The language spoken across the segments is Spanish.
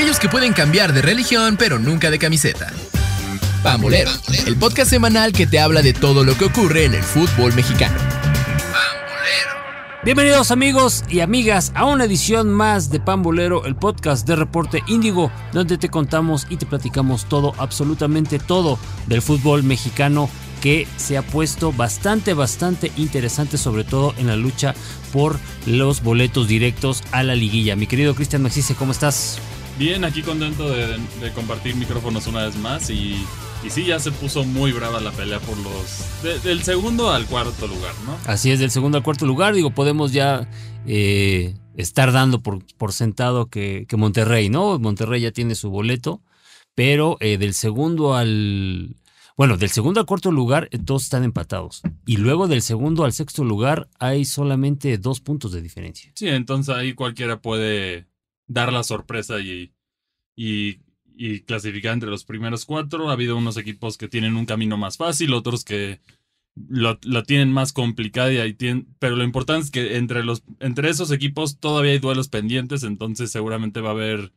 aquellos que pueden cambiar de religión pero nunca de camiseta. Pambolero, el podcast semanal que te habla de todo lo que ocurre en el fútbol mexicano. Bienvenidos amigos y amigas a una edición más de Pambolero, el podcast de Reporte Índigo, donde te contamos y te platicamos todo, absolutamente todo del fútbol mexicano que se ha puesto bastante, bastante interesante, sobre todo en la lucha por los boletos directos a la liguilla. Mi querido Cristian Maxice, ¿cómo estás? Bien, aquí contento de, compartir micrófonos una vez más y, y, sí, ya se puso muy brava la pelea por los... del segundo al cuarto lugar, ¿no? Así es, del segundo al cuarto lugar, digo, podemos ya... Eh, estar dando por, por sentado que, que, Monterrey, ¿no? Monterrey ya tiene su boleto, pero eh, del segundo al, bueno, del segundo al cuarto lugar eh, todos están empatados. Y luego del segundo al sexto lugar hay solamente dos puntos de diferencia. Sí, entonces ahí cualquiera puede dar la sorpresa y, y, clasificar entre los primeros cuatro. Ha habido unos equipos que tienen un camino más fácil, otros que lo, tienen más complicado. Y pero lo importante es que entre, los, entre esos equipos todavía hay duelos pendientes, entonces seguramente va a haber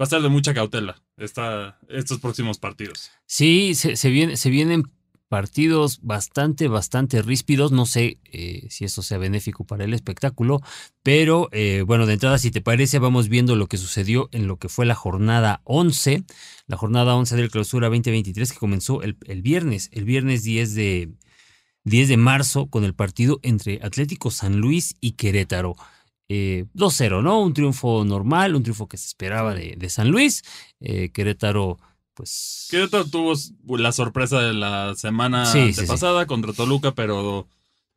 va a ser de mucha cautela estos próximos partidos. Sí, se, se, viene, se vienen partidos bastante, bastante ríspidos. No sé eh, si eso sea benéfico para el espectáculo, pero eh, bueno, de entrada, si te parece, vamos viendo lo que sucedió en lo que fue la jornada 11, la jornada 11 del clausura 2023 que comenzó el, el viernes, el viernes 10 de, 10 de marzo con el partido entre Atlético San Luis y Querétaro. 2-0, eh, ¿no? Un triunfo normal, un triunfo que se esperaba de, San Luis. Querétaro, pues. Querétaro tuvo la sorpresa de la semana pasada contra Toluca, pero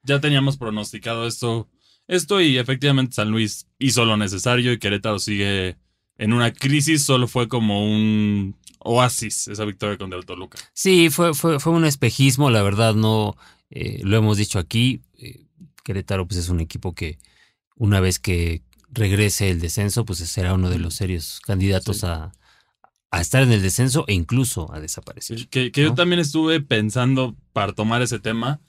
ya teníamos pronosticado esto, esto y efectivamente San Luis hizo lo necesario y Querétaro sigue en una crisis. Solo fue como un oasis esa victoria contra el Toluca. Sí, fue, fue, fue un espejismo, la verdad, no eh, lo hemos dicho aquí. Querétaro, pues es un equipo que una vez que regrese el descenso, pues será uno de los serios candidatos a, estar en el descenso e incluso a desaparecer. Que, yo también estuve pensando para tomar ese tema,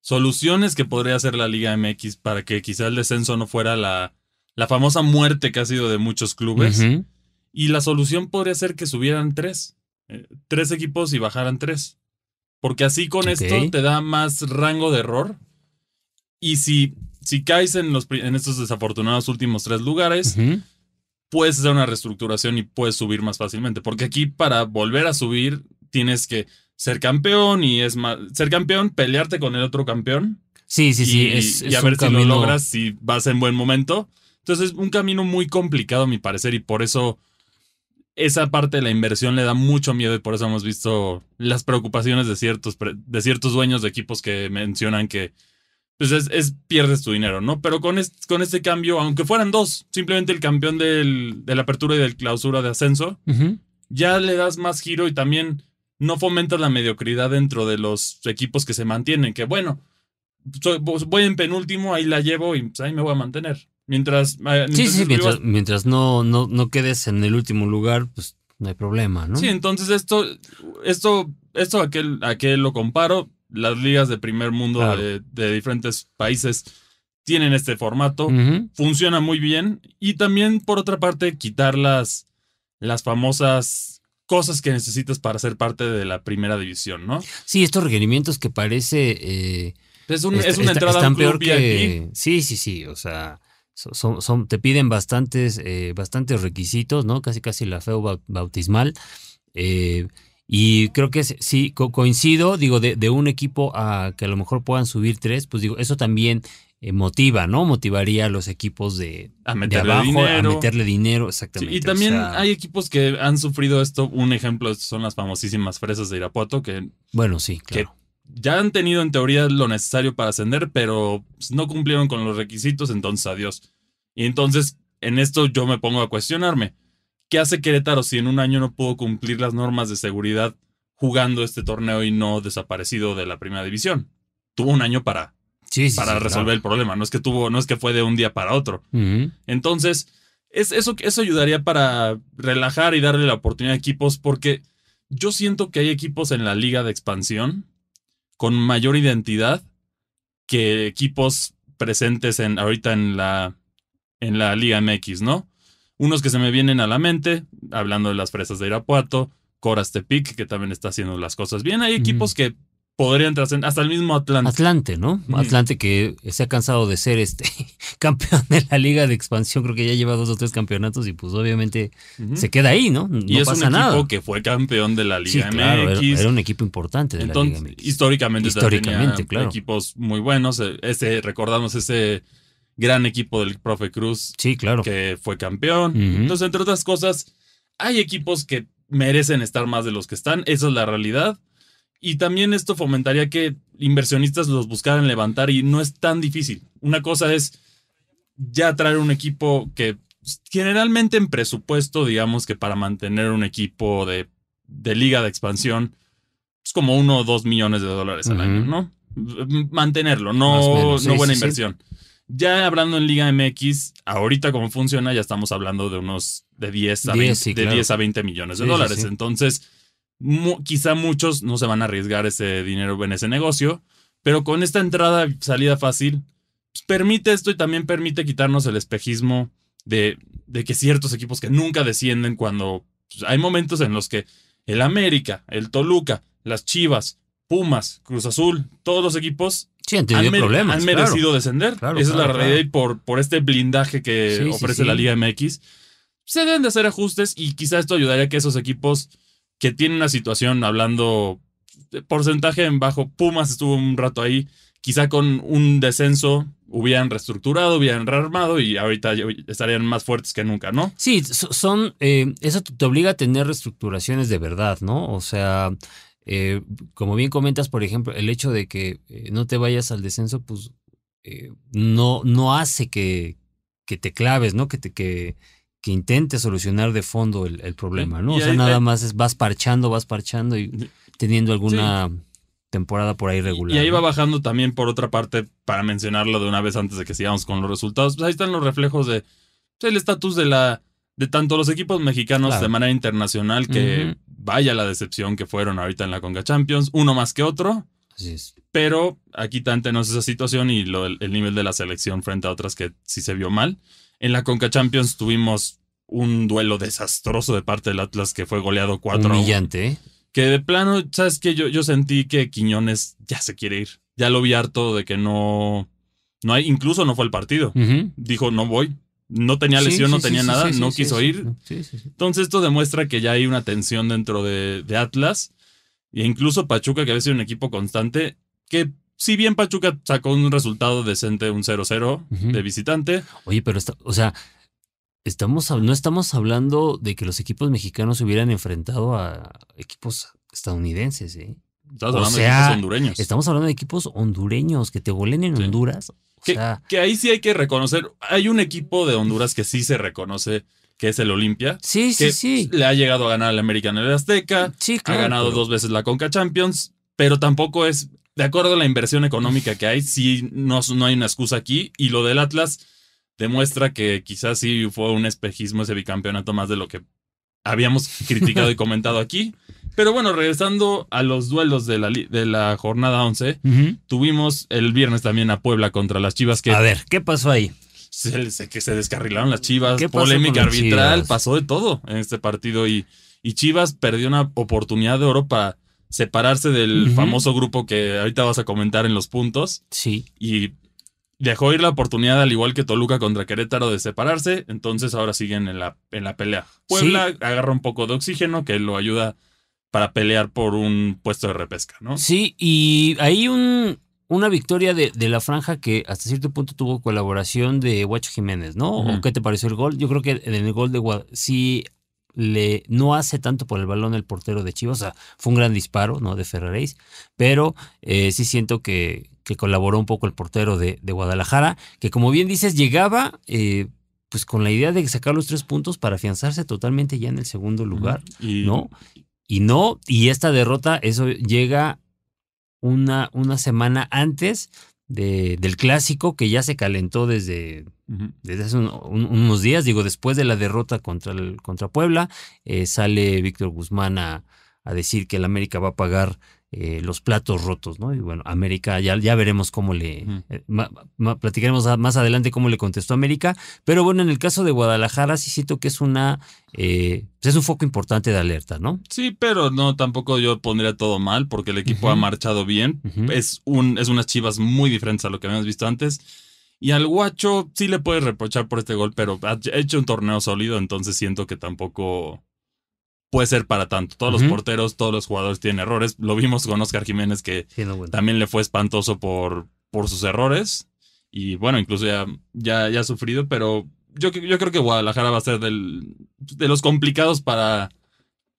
soluciones que podría hacer la Liga MX para que quizá el descenso no fuera la, la famosa muerte que ha sido de muchos clubes. Y la solución podría ser que subieran tres, eh, tres equipos y bajaran tres. Porque así con esto te da más rango de error. Y si si caes en, los, en estos desafortunados últimos tres lugares, puedes hacer una reestructuración y puedes subir más fácilmente. Porque aquí para volver a subir tienes que ser campeón y es más, ser campeón, pelearte con el otro campeón. Sí, sí, sí. Es, y a ver si lo logras, si vas en buen momento. Entonces es un camino muy complicado a mi parecer y por eso esa parte de la inversión le da mucho miedo y por eso hemos visto las preocupaciones de ciertos, de ciertos dueños de equipos que mencionan que pues es, pierdes tu dinero, ¿no? Pero con este, con este cambio, aunque fueran dos, simplemente el campeón del, de la apertura y del clausura de ascenso, ya le das más giro y también no fomentas la mediocridad dentro de los equipos que se mantienen, que bueno, voy en penúltimo, ahí la llevo y pues, ahí me voy a mantener. Mientras... Eh, sí, sí, mientras, mientras no, no, no quedes en el último lugar, pues no hay problema, ¿no? Sí, entonces esto, esto, esto a qué, a qué lo comparo, las ligas de primer mundo de, diferentes países tienen este formato, funciona muy bien y también por otra parte quitar las, las famosas cosas que necesitas para ser parte de la primera división, ¿no? Sí, estos requerimientos que parece... Eh, es, una entrada peor que... Sí, sí, sí, o sea... Son, te piden bastantes, eh, bastantes requisitos, ¿no? Casi casi la feo bautismal. Eh, y creo que sí, coincido, digo, de, un equipo a que a lo mejor puedan subir tres, pues digo, eso también eh, motiva, ¿no? Motivaría a los equipos de, a meterle abajo dinero. a meterle dinero, exactamente. y también hay equipos que han sufrido esto. Un ejemplo son las famosísimas fresas de Irapuato, que. Bueno, sí, claro. ya han tenido en teoría lo necesario para ascender, pero no cumplieron con los requisitos, entonces adiós. Y entonces, en esto yo me pongo a cuestionarme ¿Qué hace Querétaro si en un año no pudo cumplir las normas de seguridad jugando este torneo y no desaparecido de la primera división? Tuvo un año para, para resolver el problema. No es que tuvo, no es que fue de un día para otro. Entonces, es, eso, eso ayudaría para relajar y darle la oportunidad a equipos, porque yo siento que hay equipos en la liga de expansión con mayor identidad que equipos presentes en, ahorita en la, en la Liga MX, ¿no? Unos que se me vienen a la mente, hablando de las fresas de Irapuato, Coras Tepic, que también está haciendo las cosas bien. Hay equipos que podrían trascender, hasta el mismo Atlante. Atlante, ¿no? Atlante que se ha cansado de ser este campeón de la Liga de Expansión, creo que ya lleva dos o tres campeonatos y pues obviamente se queda ahí, ¿no? No y es pasa un nada. equipo que fue campeón de la Liga Sí, MX. claro, era, era un equipo importante de Entonces, la Liga MX. históricamente, Históricamente, tenía claro. equipos muy buenos. Eh, Ese, recordamos ese gran equipo del profe Cruz Sí, claro. que fue campeón. Entonces, entre otras cosas, hay equipos que merecen estar más de los que están. Esa es la realidad. Y también esto fomentaría que inversionistas los buscaran levantar y no es tan difícil. Una cosa es ya traer un equipo que generalmente en presupuesto, digamos que para mantener un equipo de, de liga de expansión, es como uno o dos millones de dólares al año, ¿no? Mantenerlo, no, sí, no buena sí, sí. Ya hablando en Liga MX, ahorita como funciona, ya estamos hablando de unos de 10 a 10, 20, sí, de claro. 10 a 20 millones de sí, dólares. sí. Entonces, mu- quizá muchos no se van a arriesgar ese dinero en ese negocio, pero con esta entrada salida fácil, pues, permite esto y también permite quitarnos el espejismo de, de que ciertos equipos que nunca descienden cuando pues, hay momentos en los que el América, el Toluca, las Chivas, Pumas, Cruz Azul, todos los equipos Sí, han tenido han, problemas. han claro. merecido descender. Claro, Esa es la realidad y por, por este blindaje que Sí, ofrece sí. la Liga MX, se deben de hacer ajustes y quizá esto ayudaría a que esos equipos que tienen una situación, hablando de porcentaje en bajo, Pumas estuvo un rato ahí, quizá con un descenso hubieran reestructurado, hubieran rearmado y ahorita estarían más fuertes que nunca, ¿no? Sí, so- son. eh, eso te obliga a tener reestructuraciones de verdad, ¿no? O sea, eh, como bien comentas, por ejemplo, el hecho de que eh, no te vayas al descenso, pues eh, no, no hace que, que te claves, ¿no? Que te que, que intentes solucionar de fondo el, el problema, ¿no? Y O sea, nada más es vas parchando, vas parchando y teniendo alguna temporada por ahí regular. Y ahí ¿no? va bajando también por otra parte, para mencionarlo de una vez antes de que sigamos con los resultados, pues ahí están los reflejos de pues, el estatus de la de tanto los equipos mexicanos Claro. de manera internacional que. Vaya la decepción que fueron ahorita en la Conca Champions, uno más que otro, Así es. pero aquí tan tenemos esa situación y lo- el nivel de la selección frente a otras que sí se vio mal. En la Conca Champions tuvimos un duelo desastroso de parte del Atlas que fue goleado 4 a 1. Humillante, ¿eh? Que de plano, ¿sabes qué? Yo, yo sentí que Quiñones ya se quiere ir. Ya lo vi harto de que no. No hay, incluso no fue al partido. Dijo, no voy. No tenía lesión, sí, no tenía sí, nada, no quiso ir. Entonces, esto demuestra que ya hay una tensión dentro de, de Atlas. E incluso Pachuca, que había sido un equipo constante, que si bien Pachuca sacó un resultado decente, un 0-0 Ujú. de visitante, Oye, pero está, o sea, estamos, no estamos hablando de que los equipos mexicanos se hubieran enfrentado a equipos estadounidenses, ¿eh? estamos O hablando de sea, equipos hondureños. Estamos hablando de equipos hondureños que te golen en Sí. O Que, sea, que ahí sí hay que reconocer. Hay un equipo de Honduras que sí se reconoce, que es el Olimpia. sí, sí, que sí. le ha llegado a ganar al American en el Azteca, Sí, ha claro, ganado pero- dos veces la Conca Champions, pero tampoco es, de acuerdo a la inversión económica que hay, sí no, no hay una excusa aquí. Y lo del Atlas demuestra que quizás sí fue un espejismo ese bicampeonato más de lo que habíamos criticado y comentado aquí. Pero bueno, regresando a los duelos de la, de la jornada 11, Ujú. tuvimos el viernes también a Puebla contra las Chivas que A ver, ¿qué pasó ahí? se, se- que se descarrilaron las Chivas, ¿Qué pasó polémica arbitral, Chivas? pasó de todo en este partido y, y Chivas perdió una oportunidad de oro para separarse del famoso grupo que ahorita vas a comentar en los puntos Sí. y dejó ir la oportunidad al igual que Toluca contra Querétaro de separarse, entonces ahora siguen en la, en la pelea. Puebla agarra un poco de oxígeno que lo ayuda para pelear por un puesto de repesca, ¿no? Sí, y hay un, una victoria de, de la franja que hasta cierto punto tuvo colaboración de Huacho Jiménez, ¿no? ¿O qué te pareció el gol? Yo creo que en el gol de Guad sí le no hace tanto por el balón el portero de Chivas, o sea, fue un gran disparo, ¿no? De Ferraréis, pero eh, sí siento que, que colaboró un poco el portero de, de Guadalajara, que como bien dices, llegaba eh, pues con la idea de sacar los tres puntos para afianzarse totalmente ya en el segundo lugar. Y, ¿no? Y no, y esta derrota, eso llega una, una semana antes de- del clásico que ya se calentó desde, desde hace un- un- unos días, digo, después de la derrota contra, el, contra Puebla, eh, sale Víctor Guzmán a, a decir que el América va a pagar eh, los platos rotos, ¿no? Y bueno, América, ya, ya veremos cómo le, eh, platicaremos más adelante cómo le contestó América, pero bueno, en el caso de Guadalajara sí siento que es una, eh, pues es un foco importante de alerta, ¿no? Sí, pero no, tampoco yo pondría todo mal, porque el equipo ha marchado bien, es, un, es unas chivas muy diferentes a lo que habíamos visto antes, y al Guacho sí le puedes reprochar por este gol, pero ha hecho un torneo sólido, entonces siento que tampoco puede ser para tanto. Todos los porteros, todos los jugadores tienen errores. Lo vimos con Oscar Jiménez que también le fue espantoso por, por sus errores. Y bueno, incluso ya, ya, ya ha sufrido, pero yo, yo creo que Guadalajara va a ser del, de los complicados para,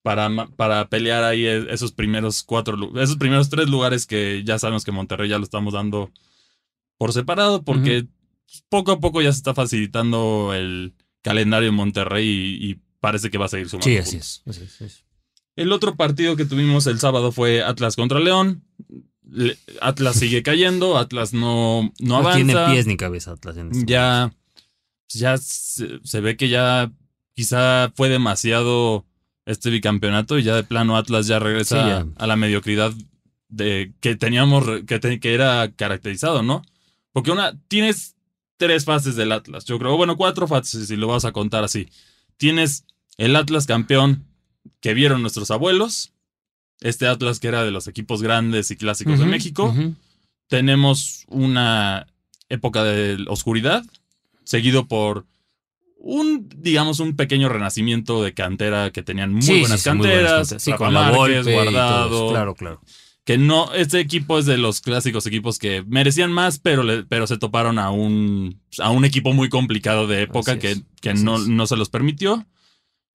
para, para pelear ahí e, esos primeros cuatro, esos primeros tres lugares que ya sabemos que Monterrey ya lo estamos dando por separado, porque poco a poco ya se está facilitando el calendario en Monterrey y parece que va a seguir sumando. Sí, así es, El otro partido que tuvimos el sábado fue Atlas contra León. Atlas sigue cayendo, Atlas no, no, avanza. No tiene pies ni cabeza Atlas. En este ya ya se, ve que ya quizá fue demasiado este bicampeonato y ya de plano Atlas ya regresa a la mediocridad de que teníamos que, que era caracterizado, ¿no? Porque una tienes tres fases del Atlas, yo creo, bueno, cuatro fases si lo vas a contar así. Tienes el Atlas campeón que vieron nuestros abuelos, este Atlas que era de los equipos grandes y clásicos de México. Tenemos una época de oscuridad, seguido por un, digamos, un pequeño renacimiento de cantera que tenían muy buenas canteras, Sí, con la guardado. Claro, claro. Que no, este equipo es de los clásicos equipos que merecían más, pero, pero se toparon a un, a un equipo muy complicado de época que, que no, no se los permitió.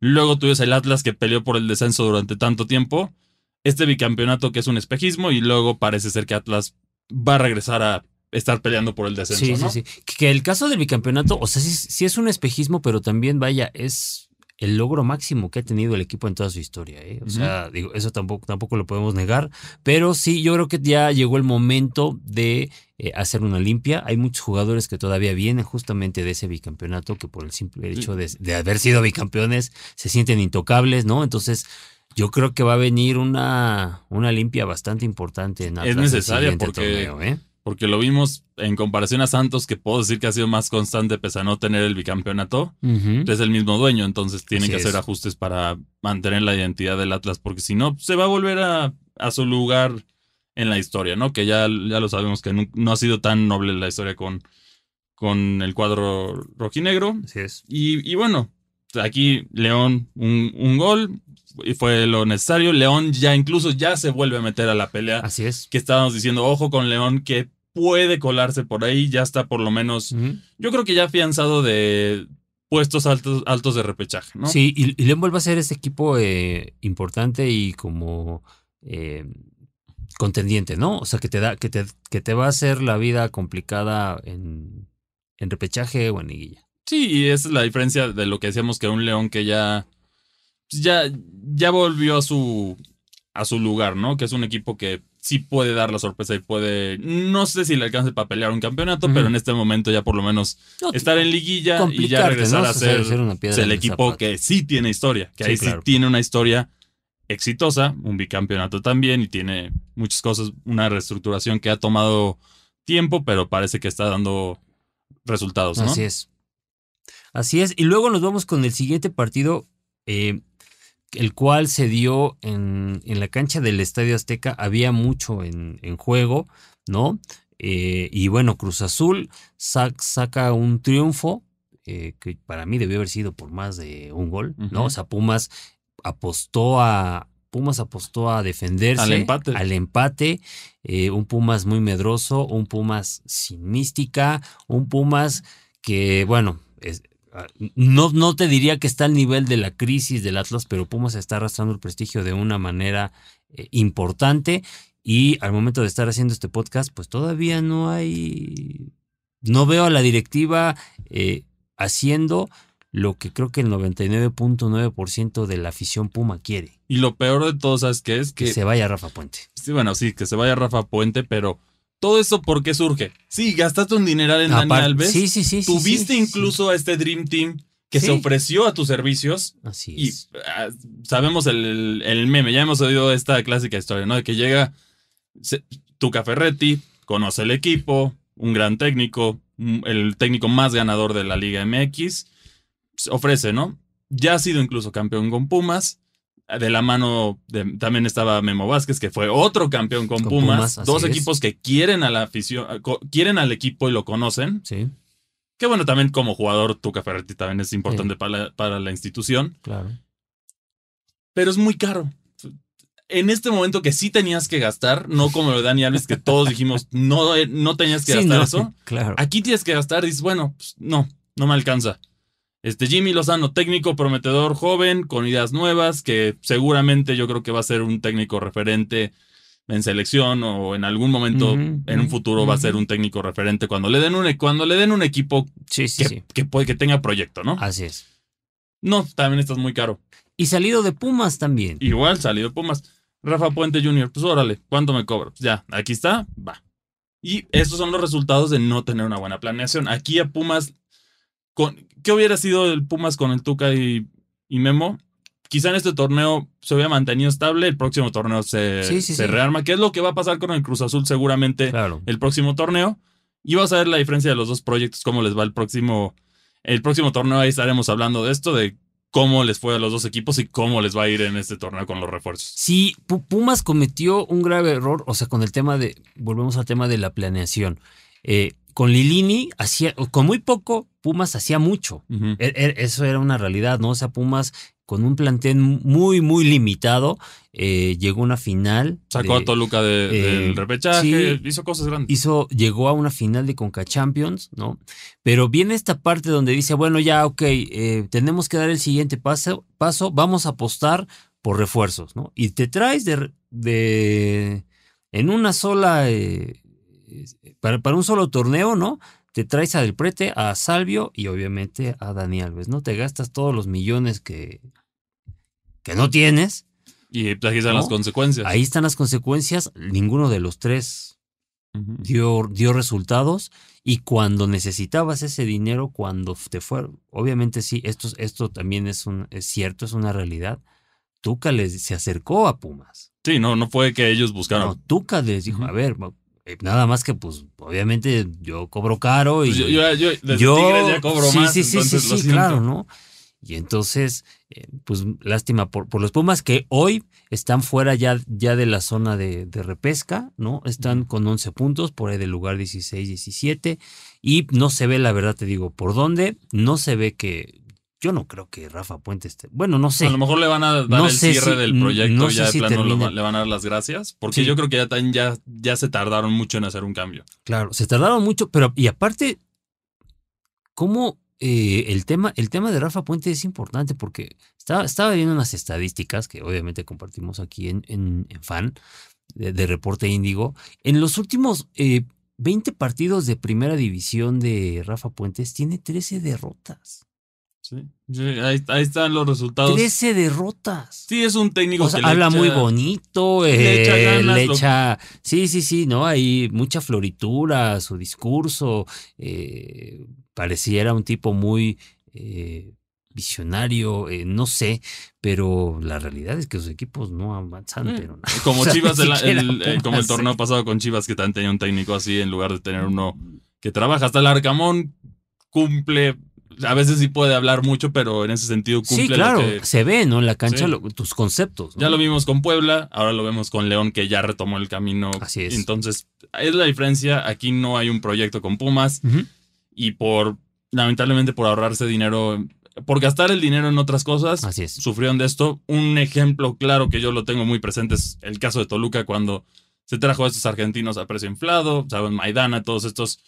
Luego tuviste el Atlas que peleó por el descenso durante tanto tiempo. Este bicampeonato que es un espejismo y luego parece ser que Atlas va a regresar a estar peleando por el descenso. Sí, sí, sí. Que el caso del bicampeonato, o sea, sí, sí, es un espejismo, pero también, vaya, es el logro máximo que ha tenido el equipo en toda su historia. ¿eh? O sea, digo, eso tampoco, tampoco lo podemos negar. Pero sí, yo creo que ya llegó el momento de eh, hacer una limpia. Hay muchos jugadores que todavía vienen justamente de ese bicampeonato, que por el simple hecho de, haber sido bicampeones se sienten intocables, ¿no? Entonces. Yo creo que va a venir una, una limpia bastante importante en Es necesaria porque ¿eh? porque lo vimos en comparación a Santos, que puedo decir que ha sido más constante pese a no tener el bicampeonato. Es el mismo dueño, entonces tienen que hacer ajustes para mantener la identidad del Atlas, porque si no, se va a volver a, su lugar en la historia, ¿no? Que ya, ya lo sabemos que no, ha sido tan noble la historia con, con el cuadro rojinegro. Así es. Y, bueno, aquí León un, un gol, y fue lo necesario. León ya incluso ya se vuelve a meter a la pelea. Así es. Que estábamos diciendo, ojo con León, que puede colarse por ahí, ya está por lo menos, yo creo que ya afianzado de puestos altos, altos de repechaje, ¿no? Sí, y, León vuelve a ser este equipo eh, importante y como eh, contendiente, ¿no? O sea, que te da, que te, que te va a hacer la vida complicada en, en repechaje o en liguilla. Sí, y esa es la diferencia de lo que decíamos que un León que ya pues ya, ya volvió a su, a su lugar, ¿no? Que es un equipo que sí puede dar la sorpresa y puede, no sé si le alcance para pelear un campeonato, pero en este momento ya por lo menos estar en liguilla y ya regresar a ser, el equipo que sí tiene historia, que ahí sí tiene una historia exitosa, un bicampeonato también y tiene muchas cosas, una reestructuración que ha tomado tiempo, pero parece que está dando resultados, ¿no? Así es. Así es. Y luego nos vamos con el siguiente partido. Eh, el cual se dio en, la cancha del Estadio Azteca. Había mucho en, juego, ¿no? Eh, y bueno, Cruz Azul saca un triunfo eh, que para mí debió haber sido por más de un gol, ¿no? O sea, Pumas apostó a, Pumas apostó a defenderse. Al empate. Al empate. Eh, un Pumas muy medroso, un Pumas sin mística, un Pumas que, bueno, es, Ah, no, no te diría que está al nivel de la crisis del Atlas, pero Pumas está arrastrando el prestigio de una manera eh, importante. Y al momento de estar haciendo este podcast, pues todavía no hay. No veo a la directiva eh, haciendo lo que creo que el 99.9% de la afición Puma quiere. Y lo peor de todo, ¿sabes qué es? Que, que se vaya Rafa Puente. Sí, bueno, sí, que se vaya Rafa Puente, pero todo eso, ¿por qué surge? Sí, gastaste un dineral en Dani Alves. Sí, sí, sí. Tuviste incluso a este Dream Team que se ofreció a tus servicios. Así es. Y ah, sabemos el, meme, ya hemos oído esta clásica historia, ¿no? De que llega Tuca Ferretti conoce el equipo, un gran técnico, el técnico más ganador de la Liga MX, ofrece, ¿no? Ya ha sido incluso campeón con Pumas. De la mano también estaba Memo Vázquez, que fue otro campeón con, Pumas. Dos equipos que quieren a la afición, quieren al equipo y lo conocen. Sí. Que bueno, también como jugador, Tuca Ferretti también es importante para, para la institución. Claro. Pero es muy caro en este momento que sí tenías que gastar, no como lo de Dani Alves, que todos dijimos, no, eh, no tenías que gastar eso. Claro. Aquí tienes que gastar y dices, bueno, pues, no, no me alcanza. Este Jimmy Lozano, técnico prometedor, joven, con ideas nuevas, que seguramente yo creo que va a ser un técnico referente en selección o en algún momento en un futuro va a ser un técnico referente cuando le den un, cuando le den un equipo que, que, puede, que tenga proyecto, ¿no? Así es. No, también estás muy caro. Y salido de Pumas también. Igual, salido de Pumas. Rafa Puente Jr., pues órale, ¿cuánto me cobro? Pues ya, aquí está, va. Y estos son los resultados de no tener una buena planeación. Aquí a Pumas, con, ¿qué hubiera sido el Pumas con el Tuca y, Memo? Quizá en este torneo se hubiera mantenido estable, el próximo torneo se, se rearma, ¿Qué es lo que va a pasar con el Cruz Azul seguramente el próximo torneo. Y vas a ver la diferencia de los dos proyectos, cómo les va el próximo, el próximo torneo. Ahí estaremos hablando de esto, de cómo les fue a los dos equipos y cómo les va a ir en este torneo con los refuerzos. Sí, Pumas cometió un grave error, o sea, con el tema de, volvemos al tema de la planeación. Eh, con Lilini, hacía, con muy poco, Pumas hacía mucho. E, e, eso era una realidad, ¿no? O sea, Pumas con un plantel muy, muy limitado, eh, llegó a una final. Sacó a Toluca del eh, repechaje, hizo cosas grandes. Hizo, llegó a una final de Conca Champions, ¿no? Pero viene esta parte donde dice, bueno, ya, ok, eh, tenemos que dar el siguiente paso, paso, vamos a apostar por refuerzos, ¿no? Y te traes de, de en una sola, para, para un solo torneo, ¿no? Te traes a Del Prete, a Salvio y obviamente a Dani Alves, ¿no? Te gastas todos los millones que, que no tienes. Y ahí están las consecuencias. Ahí están las consecuencias. Ninguno de los tres dio, dio resultados. Y cuando necesitabas ese dinero, cuando te fue, obviamente sí, esto, esto también es, un, es cierto, es una realidad. Tuca les, se acercó a Pumas. Sí, no, no fue que ellos buscaron. No, Tuca les dijo, a ver, nada más que pues obviamente yo cobro caro y pues yo, yo, yo ya cobro más. Sí, sí, sí, sí, claro, ¿no? Y entonces, eh, pues lástima por, por, los Pumas que hoy están fuera ya, ya de la zona de, repesca, ¿no? Están con 11 puntos, por ahí del lugar 16, 17. Y no se ve, la verdad te digo, por dónde. No se ve que. Yo no creo que Rafa Puente esté. Bueno, no sé. A lo mejor le van a dar el cierre del proyecto, ya de plano le van a dar las gracias. Porque yo creo que ya, ya, ya se tardaron mucho en hacer un cambio. Claro, se tardaron mucho, pero y aparte, ¿cómo eh, el, tema, el tema de Rafa Puente es importante porque estaba, estaba viendo unas estadísticas que obviamente compartimos aquí en, en, Fan de, Reporte Índigo. En los últimos 20 eh, partidos de primera división de Rafa Puentes tiene 13 derrotas. Sí, ahí, están los resultados. 13 derrotas. Sí, es un técnico que habla muy bonito, eh, le echa sí, sí, sí, ¿no? Hay mucha floritura, su discurso, eh, pareciera un tipo muy eh, visionario, eh, no sé, pero la realidad es que sus equipos no avanzan, pero Como Chivas, el, como el torneo pasado con Chivas, que también tenía un técnico así, en lugar de tener uno que trabaja hasta el Arcamón, cumple. A veces sí puede hablar mucho, pero en ese sentido cumple. Sí, claro, se ve, ¿no? En la cancha tus conceptos. Ya lo vimos con Puebla, ahora lo vemos con León, que ya retomó el camino. Así es. Entonces, es la diferencia. Aquí no hay un proyecto con Pumas y por, lamentablemente, por ahorrarse dinero, por gastar el dinero en otras cosas, Así es. sufrieron de esto. Un ejemplo claro que yo lo tengo muy presente es el caso de Toluca cuando se trajo a estos argentinos a precio inflado, saben, Maidana, todos estos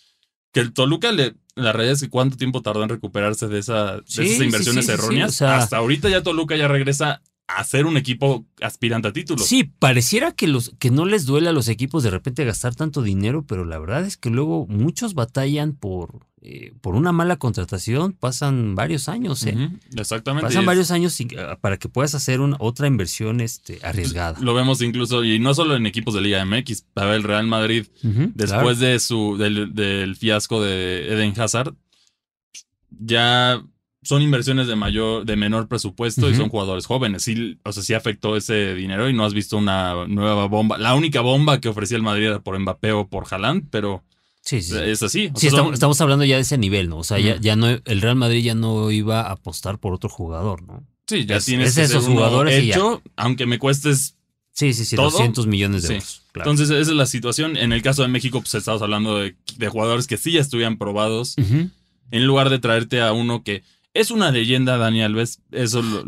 que el Toluca, le, la realidad es que cuánto tiempo tardó en recuperarse de, esa, de esas inversiones erróneas. Hasta ahorita ya Toluca ya regresa a ser un equipo aspirante a títulos. Sí, pareciera que, los, que no les duele a los equipos de repente gastar tanto dinero, pero la verdad es que luego muchos batallan por, eh, por una mala contratación, pasan varios años. ¿eh? exactamente. Pasan varios años ah, para que puedas hacer una, otra inversión este, arriesgada. Lo vemos incluso, y no solo en equipos de Liga MX, a ver, el Real Madrid, después de su, del, del fiasco de Eden Hazard, ya son inversiones de mayor, de menor presupuesto y son jugadores jóvenes. Sí, o sea, sí afectó ese dinero y no has visto una nueva bomba. La única bomba que ofrecía el Madrid era por Mbappé o por Haaland, pero Sí, sí. es así. O Sí, estamos, son- estamos hablando ya de ese nivel, ¿no? O sea, ya, ya no, el Real Madrid ya no iba a apostar por otro jugador, ¿no? sí, ya es- tienes es esos jugadores ya. hecho, aunque me cuestes. Sí, sí, sí, ¿Todo? 200 millones de Sí. euros. claro. Entonces, esa es la situación. En el caso de México, pues estamos hablando de, de jugadores que sí ya estuvieran probados, en lugar de traerte a uno que es una leyenda, Dani Alves. Eso lo-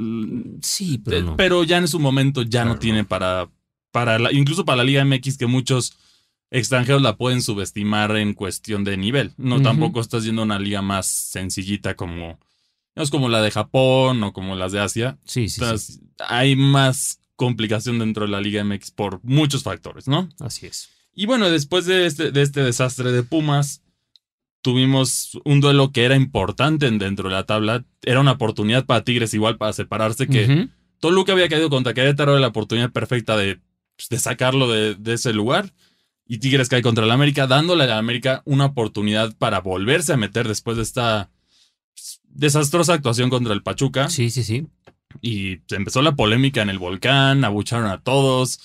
Sí, pero Eh, no. pero ya en su momento ya Claro, no tiene para, para la- incluso para la Liga MX que muchos extranjeros la pueden subestimar en cuestión de nivel. No, tampoco estás yendo a una liga más sencillita como, no es como la de Japón o como las de Asia. sí, sí, hay más complicación dentro de la Liga MX por muchos factores, ¿no? Así es. Y bueno, después de este, de este desastre de Pumas, tuvimos un duelo que era importante en- dentro de la tabla. Era una oportunidad para Tigres igual para separarse que Ujú. Toluca había caído contra Querétaro, era la oportunidad perfecta de, pues, de sacarlo de, de ese lugar. Y Tigres cae contra el América, dándole a la América una oportunidad para volverse a meter después de esta desastrosa actuación contra el Pachuca. Sí, sí, sí. Y se empezó la polémica en el volcán, abucharon a todos.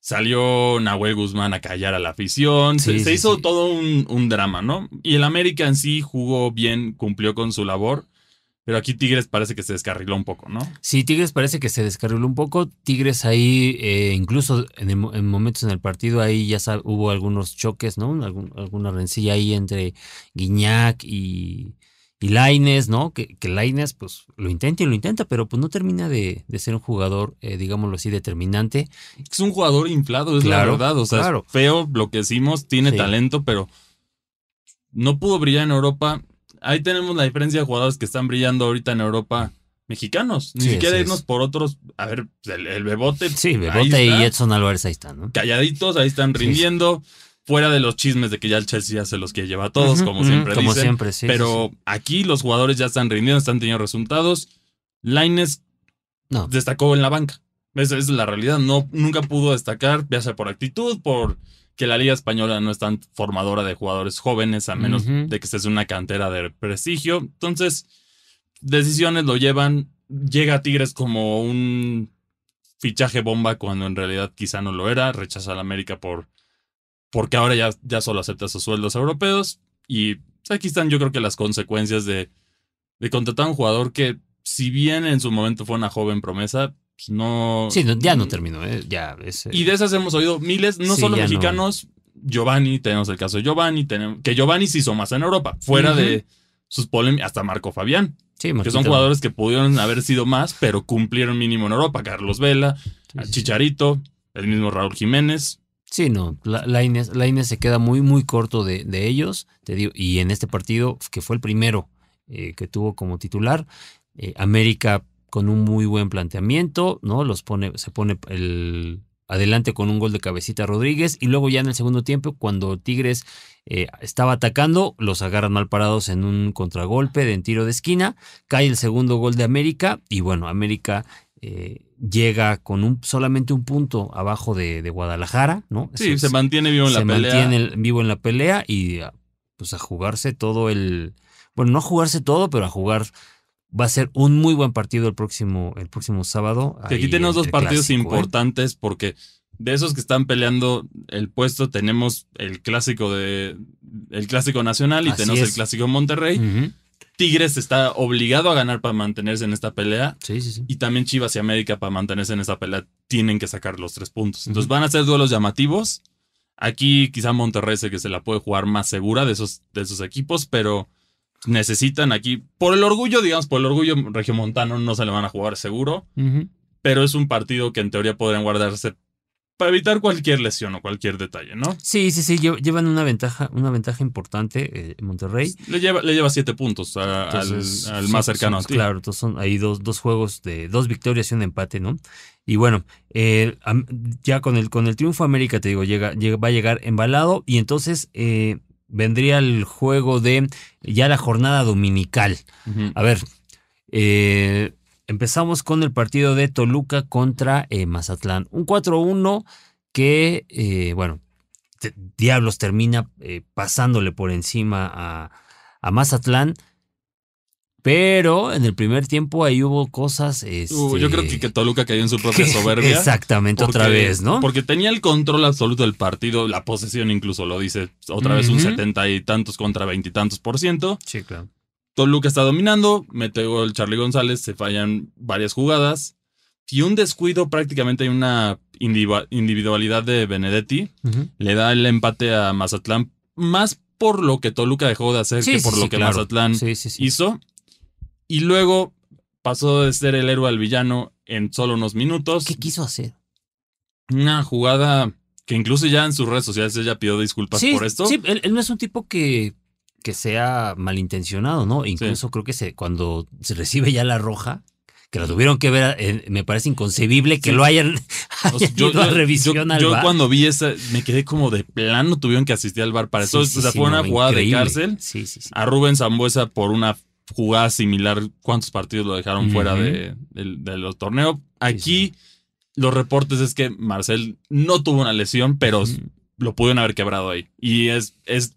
Salió Nahuel Guzmán a callar a la afición. se, Sí, se sí, hizo sí. todo un, un drama, ¿no? Y el América en sí jugó bien, cumplió con su labor. Pero aquí Tigres parece que se descarriló un poco, ¿no? Sí, Tigres parece que se descarriló un poco. Tigres ahí, eh, incluso en, el mo- en momentos en el partido, ahí ya hubo algunos choques, ¿no? Alguna rencilla ahí entre Guiñac y, y Laines, ¿no? Que, que Laines, pues lo intenta y lo intenta, pero pues no termina de, de ser un jugador, eh, digámoslo así, determinante. Es un jugador inflado, es Claro, la verdad. O sea, claro. es feo lo que decimos, tiene Sí. talento, pero no pudo brillar en Europa. Ahí tenemos la diferencia de jugadores que están brillando ahorita en Europa mexicanos. Ni Sí, siquiera es. irnos por otros. A ver, el, el Bebote. Sí, Bebote y Edson Álvarez ahí están, ¿no? Calladitos, ahí están Sí. rindiendo. Fuera de los chismes de que ya el Chelsea ya se los quiere llevar a todos, como siempre Como dicen. siempre, sí. pero aquí los jugadores ya están rindiendo, están teniendo resultados. Laines No, destacó en la banca. Esa es la realidad. No, nunca pudo destacar, ya sea por actitud, por que la Liga Española no es tan formadora de jugadores jóvenes, a menos de que estés en una cantera de prestigio. Entonces, decisiones lo llevan. Llega a Tigres como un fichaje bomba cuando en realidad quizá no lo era. Rechaza al América por porque ahora ya, ya solo acepta sus sueldos europeos. Y aquí están, yo creo que las consecuencias de, de contratar a un jugador que, si bien en su momento fue una joven promesa, pues no. sí, no, ya no terminó, ¿eh? Ya es, eh, Y de esas hemos oído miles, no Sí, solo no. mexicanos. Giovanni, tenemos el caso de Giovanni, tenemos, que Giovanni se hizo más en Europa, fuera de sus polémicas, hasta Marco Fabián, sí, que son jugadores que pudieron haber sido más, pero cumplieron mínimo en Europa. Carlos Vela, sí. Chicharito, el mismo Raúl Jiménez. Sí, no, la, la Inés, la Inés se queda muy, muy corto de, de ellos, te digo, y en este partido, que fue el primero eh, que tuvo como titular, eh, América con un muy buen planteamiento, ¿no? Los pone, se pone el adelante con un gol de cabecita Rodríguez, y luego ya en el segundo tiempo, cuando Tigres eh, estaba atacando, los agarran mal parados en un contragolpe de en tiro de esquina, cae el segundo gol de América, y bueno, América eh, llega con un solamente un punto abajo de, de Guadalajara, ¿no? Sí, Se- se mantiene vivo en la se pelea. mantiene el- vivo en la pelea y pues a jugarse todo el bueno no a jugarse todo pero a jugar va a ser un muy buen partido el próximo el próximo sábado Que aquí tenemos dos partidos clásico, ¿eh? importantes porque de esos que están peleando el puesto tenemos el clásico de el clásico nacional y Así tenemos el clásico Monterrey. Tigres está obligado a ganar para mantenerse en esta pelea sí sí sí y también Chivas y América para mantenerse en esta pelea tienen que sacar los tres puntos. Entonces van a ser duelos llamativos. Aquí quizá Monterrey es el que se la puede jugar más segura de esos, de esos equipos, pero necesitan aquí, por el orgullo, digamos, por el orgullo regiomontano no se le van a jugar seguro pero es un partido que en teoría podrían guardarse para evitar cualquier lesión o cualquier detalle, ¿no? sí sí sí lle- llevan una ventaja una ventaja importante eh, Monterrey Le lleva, le lleva siete puntos a- al, Entonces, al son- más cercano son- a ti. Claro, entonces son ahí dos, dos juegos de dos victorias y un empate, ¿no? Y bueno, eh, ya con el, con el triunfo América, te digo, llega, llega- va a llegar embalado y entonces eh, vendría el juego de ya la jornada dominical. A ver, eh, empezamos con el partido de Toluca contra eh, Mazatlán. Un 4-1 que, eh, bueno, Diablos termina eh, pasándole por encima a, a Mazatlán. Pero en el primer tiempo ahí hubo cosas. Uh, yo creo este, que, que Toluca cayó en su propia soberbia. Exactamente, otra vez, ¿no? Porque tenía el control absoluto del partido, la posesión incluso lo dice, otra vez un setenta y tantos contra veintitantos por ciento. Sí, claro. Toluca está dominando, mete gol Charlie González, se fallan varias jugadas y un descuido, prácticamente hay una individua- individualidad de Benedetti, le da el empate a Mazatlán, más por lo que Toluca dejó de hacer Sí, que sí, por lo que claro. Mazatlán sí. hizo. Y luego pasó de ser el héroe al villano en solo unos minutos. ¿Qué quiso hacer? Una jugada que incluso ya en sus redes sociales ella pidió disculpas sí, por esto. Sí, él, él no es un tipo que, que sea malintencionado, ¿no? Incluso creo que se, cuando se recibe ya la roja, que la tuvieron que ver, eh, me parece inconcebible que Sí. lo hayan, O sea, hayan ido a revisión yo- al yo cuando vi esa, me quedé como de plano, tuvieron que asistir al bar para eso. Sí, o sea, fue una jugada increíble. de cárcel. A Rubén Zambuesa por una jugada similar, ¿cuántos partidos lo dejaron fuera de, del- de los torneos? Sí, Aquí los reportes es que Marcel no tuvo una lesión, pero lo pudieron haber quebrado ahí. Y es, es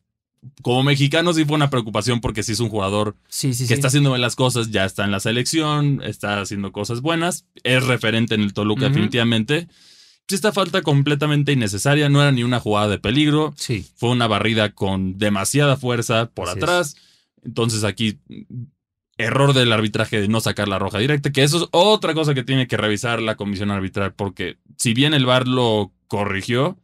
como mexicano sí fue una preocupación porque sí es un jugador Sí, sí, que sí. está haciendo bien las cosas, ya está en la selección, está haciendo cosas buenas, es referente en el Toluca Ujú. definitivamente. Sí, Esta falta completamente innecesaria, no era ni una jugada de peligro, Sí. fue una barrida con demasiada fuerza por Así atrás. Entonces aquí error del arbitraje de no sacar la roja directa, que eso es otra cosa que tiene que revisar la comisión arbitral, porque si bien el VAR lo corrigió,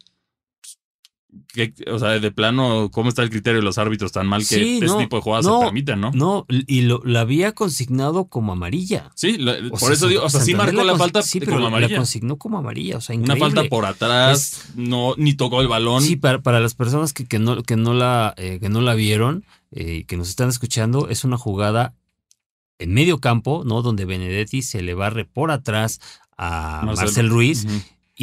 que, o sea, de plano, ¿cómo está el criterio de los árbitros tan mal que Sí, este no, tipo de jugadas no, se permiten, no? No, y lo, la había consignado como amarilla. Sí, por sea, eso digo, o sea, sí marcó la falta sí, pero como la amarilla. consignó como amarilla, o sea, Una increíble. falta por atrás, no, ni tocó el balón. Sí, para, para las personas que, que no, que, no la, eh, que no la vieron eh, que nos están escuchando, es una jugada en medio campo, ¿no? Donde Benedetti se le barre por atrás a Marcel. Marcel, Ruiz Ujú.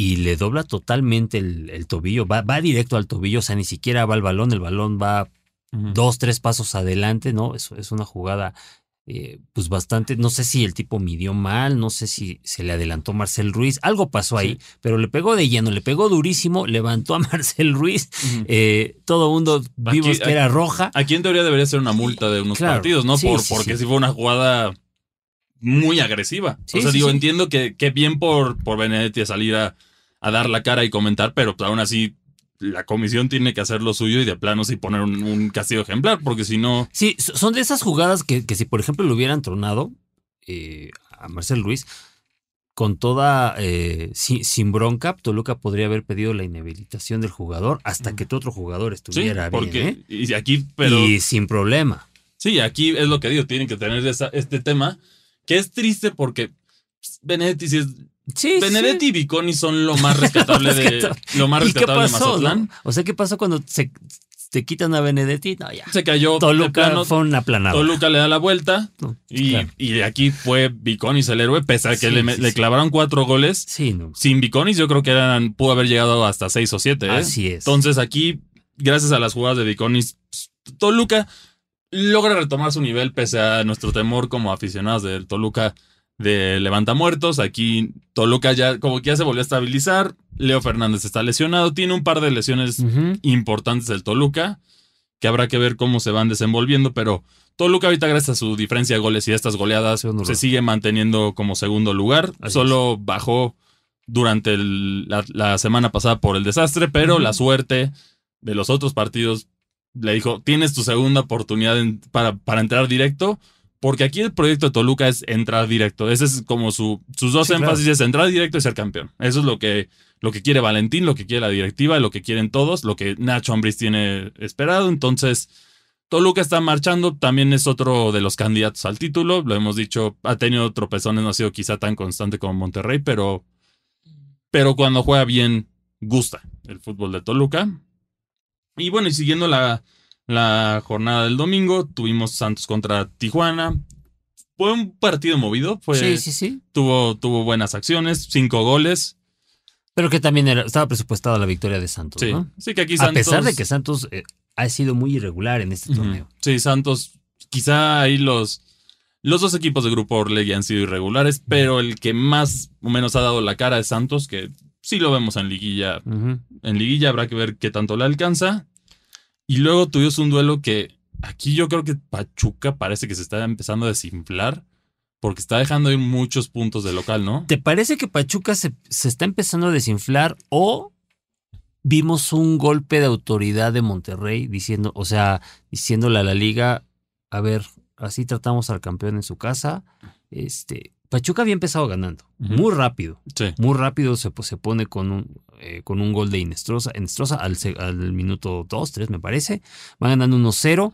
Y le dobla totalmente el, el tobillo, va, va directo al tobillo, o sea, ni siquiera va al balón, el balón va dos, tres pasos adelante, ¿no? Es, es una jugada, eh, pues bastante, no sé si el tipo midió mal, no sé si se le adelantó Marcel Ruiz, algo pasó ahí, Sí. pero le pegó de lleno, le pegó durísimo, levantó a Marcel Ruiz, eh, todo mundo vimos Aquí- que era roja. Aquí en teoría debería ser una multa de unos Claro. partidos, ¿no? Sí, Por, sí, porque sí. si fue una jugada muy agresiva. O sea, digo, entiendo que, que bien por, por Benedetti a salir a, a dar la cara y comentar, pero pues, aún así la comisión tiene que hacer lo suyo y de plano sí poner un, un castigo ejemplar, porque si no... Sí, so- son de esas jugadas que, que si por ejemplo le hubieran tronado eh, a Marcel Ruiz, con toda, eh, sin, sin bronca, Toluca podría haber pedido la inhabilitación del jugador hasta que tu otro jugador Sí, estuviera bien, porque ¿eh? y aquí, pero... Y sin problema. Sí, aquí es lo que digo, tienen que tener esa- este tema, que es triste porque pues, Benedetti sí es... Sí, sí. Benedetti y Viconi son lo más rescatable de, Rescatable. lo más ¿Y qué rescatable de? Mazatlán. no? O sea, ¿qué pasó cuando se, te quitan a Benedetti? No, ya. Se cayó Toluca plano, fue una planada. Toluca le da la vuelta No, y, claro. y aquí fue Viconis el héroe, pese a que Sí, le, clavaron cuatro goles. Sí, no. Sin Viconis yo creo que eran, pudo haber llegado hasta seis o siete. ¿eh? Así es. Entonces aquí, gracias a las jugadas de Viconis, Toluca logra retomar su nivel pese a nuestro temor como aficionados del Toluca de levanta muertos. Aquí Toluca ya como que ya se volvió a estabilizar. Leo Fernández está lesionado, tiene un par de lesiones importantes del Toluca, que habrá que ver cómo se van desenvolviendo, pero Toluca ahorita gracias a su diferencia de goles y estas goleadas se sigue manteniendo como segundo lugar. Así Solo bajó durante el- la, la semana pasada por el desastre, pero la suerte de los otros partidos le dijo, tienes tu segunda oportunidad en- para, para entrar directo. Porque aquí el proyecto de Toluca es entrar directo. Ese es como su, sus dos Sí, claro. énfasis, es entrar directo y ser campeón. Eso es lo que, lo que quiere Valentín, lo que quiere la directiva, lo que quieren todos, lo que Nacho Ambriz tiene esperado. Entonces, Toluca está marchando, también es otro de los candidatos al título. Lo hemos dicho, ha tenido tropezones, no ha sido quizá tan constante como Monterrey, pero, pero cuando juega bien, gusta el fútbol de Toluca. Y bueno, y siguiendo la, la jornada del domingo, tuvimos Santos contra Tijuana. Fue un partido movido, fue, sí, sí, sí. Tuvo, tuvo buenas acciones, cinco goles. Pero que también era- estaba presupuestada la victoria de Santos, Sí, ¿no? sí que aquí A Santos. pesar de que Santos eh, ha sido muy irregular en este torneo. Sí, Santos, quizá ahí los, los dos equipos de Grupo Orlegui han sido irregulares, pero el que más o menos ha dado la cara es Santos, que sí lo vemos en liguilla. En liguilla habrá que ver qué tanto le alcanza. Y luego tuvimos un duelo que aquí yo creo que Pachuca parece que se está empezando a desinflar porque está dejando ir muchos puntos de local, ¿no? ¿Te parece que Pachuca se, se está empezando a desinflar o vimos un golpe de autoridad de Monterrey diciendo, o sea, diciéndole a la liga, a ver, así tratamos al campeón en su casa. Este, Pachuca había empezado ganando, muy rápido, Sí. muy rápido se, se pone con un, eh, con un gol de Inestrosa, Inestrosa al, minuto 2, 3 me parece, va ganando 1-0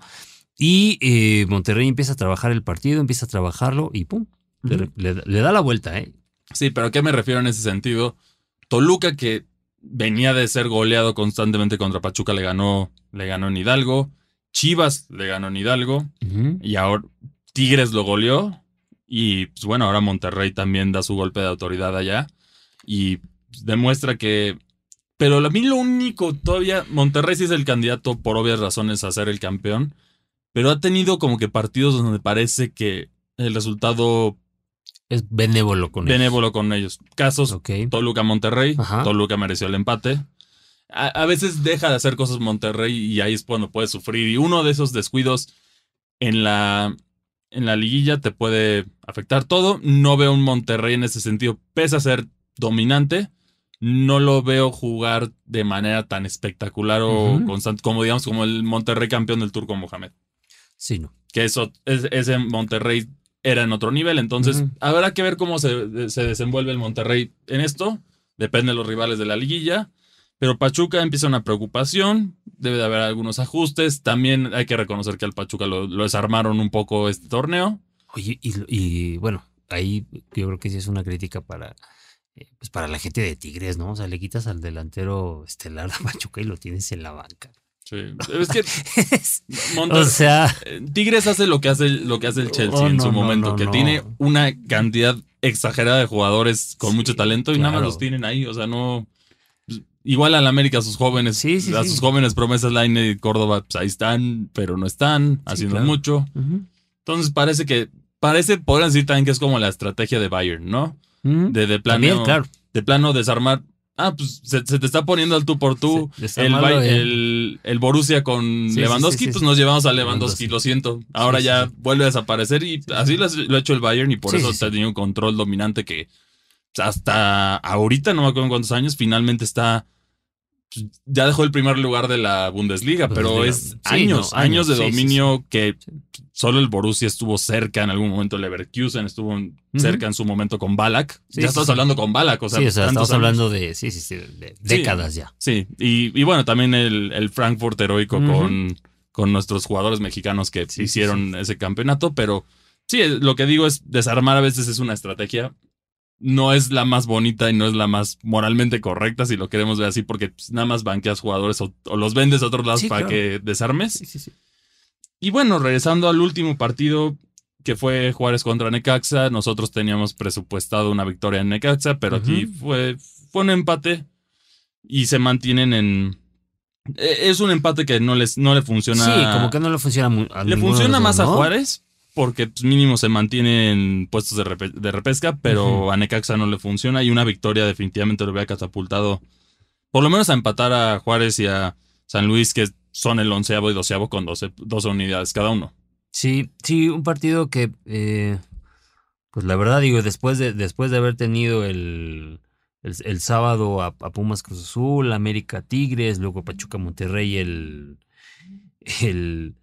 y eh, Monterrey empieza a trabajar el partido, empieza a trabajarlo y pum, le- Ujú. le, le da la vuelta, ¿eh? Sí, pero ¿a qué me refiero en ese sentido? Toluca, que venía de ser goleado constantemente contra Pachuca, le ganó, le ganó en Hidalgo. Chivas le ganó en Hidalgo. Y ahora Tigres lo goleó. Y pues bueno, ahora Monterrey también da su golpe de autoridad allá. Y pues, demuestra que. Pero a mí lo único todavía. Monterrey sí es el candidato por obvias razones a ser el campeón. Pero ha tenido como que partidos donde parece que el resultado Es benévolo con ellos. benévolo con ellos. Casos Ok. Toluca Monterrey. Ajá. Toluca mereció el empate. A, a veces deja de hacer cosas Monterrey y ahí es cuando puede sufrir. Y uno de esos descuidos en la, en la liguilla te puede afectar todo. No veo un Monterrey en ese sentido, pese a ser dominante. No lo veo jugar de manera tan espectacular o constante como, digamos, como el Monterrey campeón del Turco Mohamed Sí, no. que eso, es- ese Monterrey era en otro nivel. Entonces, habrá que ver cómo se, se desenvuelve el Monterrey en esto. Depende de los rivales de la liguilla. Pero Pachuca empieza una preocupación. Debe de haber algunos ajustes. También hay que reconocer que al Pachuca lo, lo desarmaron un poco este torneo. Oye, y, y, bueno, ahí yo creo que sí es una crítica para, eh, pues para la gente de Tigres, ¿no? O sea, le quitas al delantero estelar de Pachuca y lo tienes en la banca. Sí. Es que o sea, eh, Tigres hace lo que hace, lo que hace el Chelsea Oh, en su momento, no, que tiene una cantidad exagerada de jugadores con Sí, mucho talento y nada más los tienen ahí. O sea, no. Igual al América, a sus jóvenes, Sí, sí, a sí. sus jóvenes promesas, Laine y Córdoba, pues ahí están, pero no están haciendo claro. mucho. Entonces parece que, parece, podrían decir también que es como la estrategia de Bayern, ¿no? De, de plano, También, claro. de plano desarmar. Ah, pues se, se te está poniendo al tú por tú. El, el, el Borussia con Lewandowski, pues nos llevamos a Lewandowski, lo siento. Ahora ya vuelve a desaparecer y así lo, ha hecho el Bayern y por eso ha tenido un control dominante que pues, hasta ahorita, no me acuerdo en cuántos años, finalmente está... Ya dejó el primer lugar de la Bundesliga, pero Bundesliga. es Sí, años, no, años de años, sí, sí, dominio que solo el Borussia estuvo cerca en algún momento, el Leverkusen estuvo cerca en su momento con Balak. Ya estás hablando con Balak, o sea, sí, o sea, tantos estamos años. hablando de, sí, sí, sí, de décadas ya. Sí, y, y bueno, también el, el Frankfurt heroico con, con nuestros jugadores mexicanos que hicieron ese campeonato, pero sí, lo que digo es desarmar a veces es una estrategia. No es la más bonita y no es la más moralmente correcta si lo queremos ver así, porque pues, nada más banqueas jugadores o, o los vendes a otros lados Sí, para claro. que desarmes. Sí, sí, sí. Y bueno, regresando al último partido que fue Juárez contra Necaxa, nosotros teníamos presupuestado una victoria en Necaxa, pero aquí fue, fue un empate y se mantienen en... e- Es un empate que no les no le funciona. Sí, como que no le funciona a le funciona más dos, a. Juárez porque pues, mínimo se mantiene en puestos de, repe- de repesca, pero Ujú. a Necaxa no le funciona y una victoria definitivamente lo hubiera catapultado por lo menos a empatar a Juárez y a San Luis que son el onceavo y doceavo con 12, 12 unidades cada uno. Sí, sí, un partido que, eh, pues la verdad digo, después de, después de haber tenido el, el, el sábado a, a Pumas Cruz Azul, América Tigres, luego Pachuca Monterrey el, el,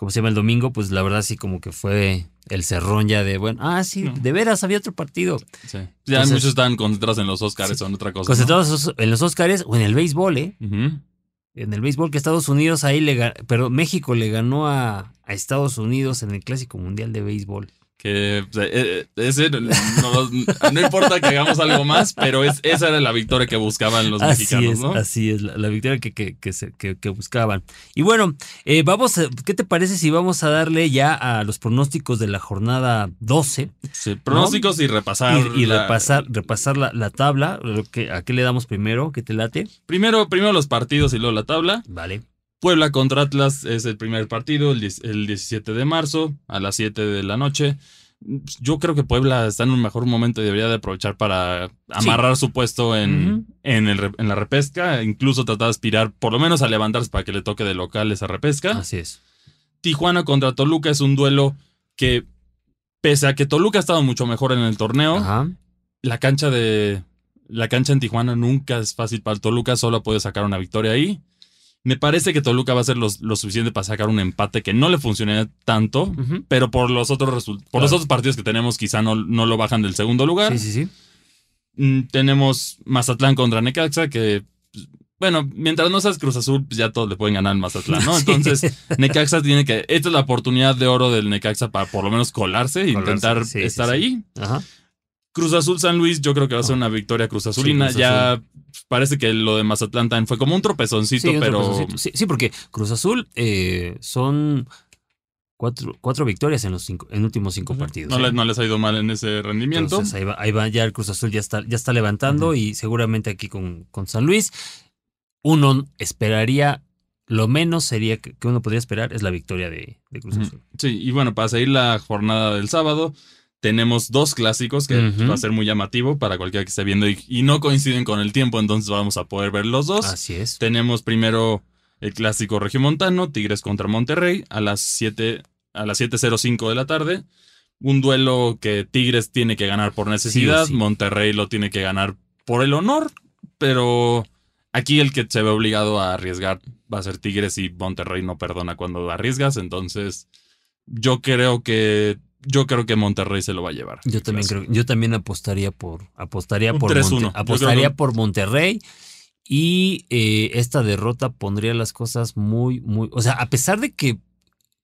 ¿cómo se llama? El domingo, pues la verdad sí como que fue el cerrón ya de, bueno, ah, sí, No. de veras había otro partido. Sí. Ya Entonces- muchos estaban concentrados en los Oscars Sí. o en otra cosa. ¿no? Concentrados en los Óscares o en el béisbol, ¿eh? En el béisbol que Estados Unidos ahí le ganó, pero México le ganó a, a Estados Unidos en el Clásico Mundial de Béisbol. Que eh, eh, ese no, no- importa que hagamos algo más, pero es, esa era la victoria que buscaban los así mexicanos, es, ¿no? así es, la, la victoria que, que, que, se- que- que buscaban. Y bueno, eh, vamos a- ¿qué te parece si vamos a darle ya a los pronósticos de la jornada 12 Sí, pronósticos y repasar. y, y la- repasar, repasar la, la tabla? Lo que- ¿A qué le damos primero? ¿Qué te late? Primero, primero los partidos y luego la tabla. Vale. Puebla contra Atlas es el primer partido, el, 10 el 17 de marzo, a las 7 de la noche. Yo creo que Puebla está en un mejor momento y debería de aprovechar para amarrar su puesto en, en, el re- en la repesca, incluso tratar de aspirar por lo menos a levantarse para que le toque de local esa repesca. Así es. Tijuana contra Toluca es un duelo que, pese a que Toluca ha estado mucho mejor en el torneo, Ajá. la cancha de. La cancha en Tijuana nunca es fácil para el Toluca, solo puede sacar una victoria ahí. Me parece que Toluca va a ser los- lo suficiente para sacar un empate que no le funcionaría tanto, pero por los otros por los otros partidos que tenemos quizá no, no lo bajan del segundo lugar. Sí, sí, sí. Mm, tenemos Mazatlán contra Necaxa, que, pues, bueno, mientras no seas Cruz Azul, pues ya todos le pueden ganar al Mazatlán, ¿no? Sí. Entonces, Necaxa tiene que. Esta es la oportunidad de oro del Necaxa para por lo menos colarse e intentar sí, estar sí. ahí. Ajá. Cruz Azul San Luis, yo creo que va a ser una victoria Cruz Azulina. Cruz ya parece que lo de Mazatlán también fue como un tropezoncito, Sí, pero. Sí, sí, porque Cruz Azul eh, son cuatro, cuatro victorias en los cinco, en últimos cinco partidos. No, ¿eh? no les ha ido mal en ese rendimiento. Entonces ahí va, ahí va, ya el Cruz Azul ya está, ya está levantando y seguramente aquí con, con San Luis uno esperaría, lo menos sería que, uno podría esperar es la victoria de, de Cruz. Azul. Sí, y bueno, para seguir la jornada del sábado, tenemos dos clásicos que va a ser muy llamativo para cualquiera que esté viendo y, y no coinciden con el tiempo, entonces vamos a poder ver los dos. Así es. Tenemos primero el clásico regiomontano, Tigres contra Monterrey, a las 7 a las 7.05 de la tarde. Un duelo que Tigres tiene que ganar por necesidad, sí. Monterrey lo tiene que ganar por el honor, pero aquí el que se ve obligado a arriesgar va a ser Tigres y Monterrey no perdona cuando arriesgas, entonces yo creo que yo creo que Monterrey se lo va a llevar. Yo también creo, yo también apostaría por, apostaría Un por, 3-1. Monte- apostaría que- por Monterrey y eh, esta derrota pondría las cosas muy, muy, o sea, a pesar de que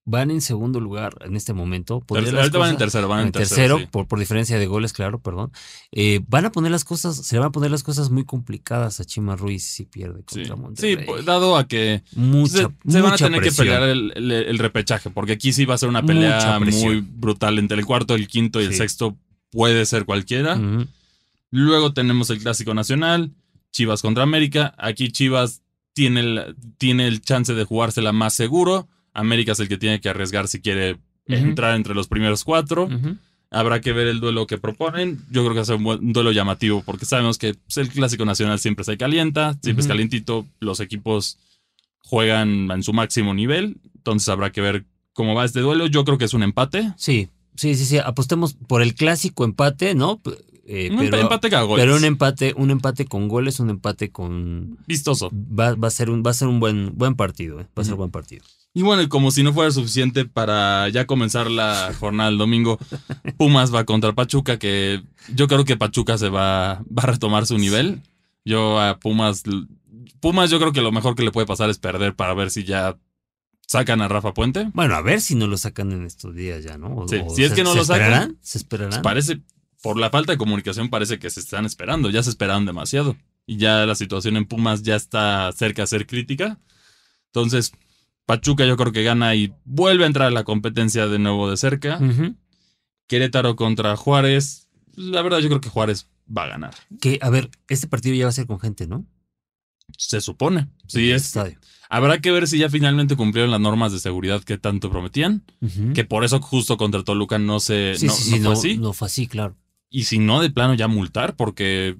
van en segundo lugar en este momento, ahorita van en tercero, van en en tercero. tercero, sí. por, por diferencia de goles, claro, perdón. Eh, van a poner las cosas, se van a poner las cosas muy complicadas a Chima Ruiz si pierde Sí, contra Sí, Monterrey. pues, dado a que mucha, se, se van a tener presión. que pelear el, el- el repechaje, porque aquí sí va a ser una pelea muy brutal entre el cuarto, el quinto y el Sí. sexto. Puede ser cualquiera. Luego tenemos el clásico nacional, Chivas contra América. Aquí Chivas tiene el, tiene el chance de jugársela más seguro. América es el que tiene que arriesgar si quiere entrar entre los primeros cuatro. Habrá que ver el duelo que proponen. Yo creo que va a ser un, buen- un duelo llamativo porque sabemos que pues, el clásico nacional siempre se calienta, siempre es calientito. Los equipos juegan en su máximo nivel. Entonces habrá que ver cómo va este duelo. Yo creo que es un empate. Sí, sí, sí, sí. Apostemos por el clásico empate, ¿no? Eh, Un pero, empate que haga goles. pero un empate, un empate con goles, un empate con vistoso. va, va a ser un va a ser un buen buen partido, ¿eh? va a ser Ujú. buen partido. Y bueno, como si no fuera suficiente para ya comenzar la jornada del domingo, Pumas va contra Pachuca, que yo creo que Pachuca se va, va a retomar su nivel. Yo a Pumas, Pumas yo creo que lo mejor que le puede pasar es perder para ver si ya sacan a Rafa Puente. Bueno, a ver si no lo sacan en estos días ya, ¿no? O- Sí, o si es se- que no ¿se lo sacan, esperarán? ¿Se esperarán? Parece, por la falta de comunicación parece que se están esperando, ya se esperaron demasiado. Y ya la situación en Pumas ya está cerca de ser crítica. Entonces, Pachuca yo creo que gana y vuelve a entrar a la competencia de nuevo de cerca. Querétaro contra Juárez. La verdad, yo creo que Juárez va a ganar. Que, a ver, este partido ya va a ser con gente, ¿no? Se supone. Sí, es. estadio. Habrá que ver si ya finalmente cumplieron las normas de seguridad que tanto prometían. Que por eso justo contra Toluca no se. sí, no, sí, no sí, fue no, así. no fue así, claro. Y si no, de plano ya multar, porque.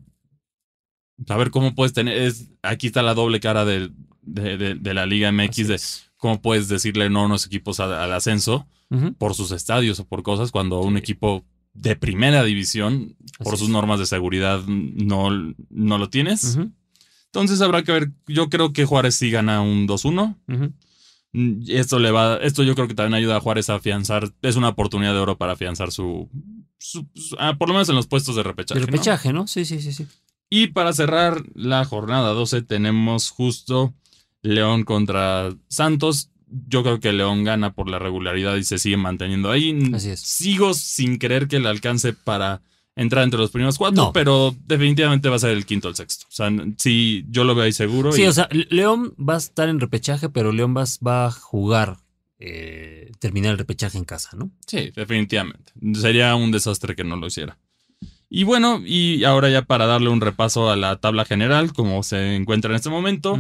A ver cómo puedes tener. Es, aquí está la doble cara de, de- de la Liga MX Así de es. Cómo puedes decirle no a unos equipos al, al ascenso por sus estadios o por cosas cuando un equipo de primera división por sus es. normas de seguridad no, no lo tienes. Entonces habrá que ver. Yo creo que Juárez sí gana un 2-1. ujú. Mm, Esto le va. Esto yo creo que también ayuda a Juárez a afianzar. Es una oportunidad de oro para afianzar su. su- su- ah, por lo menos en los puestos de repechaje. De ¿no? repechaje, ¿no? Sí, sí, sí, sí. Y para cerrar la jornada 12, tenemos justo León contra Santos. Yo creo que León gana por la regularidad y se sigue manteniendo ahí. Así es. Sigo sin creer que le alcance para entrar entre los primeros cuatro, No. pero definitivamente va a ser el quinto o el sexto. O sea, sí, yo lo veo ahí seguro. Sí, y- o sea, Le- León va a estar en repechaje, pero León va, va a jugar, eh, terminar el repechaje en casa, ¿no? Sí, definitivamente. Sería un desastre que no lo hiciera. Y bueno, y ahora ya para darle un repaso a la tabla general, como se encuentra en este momento.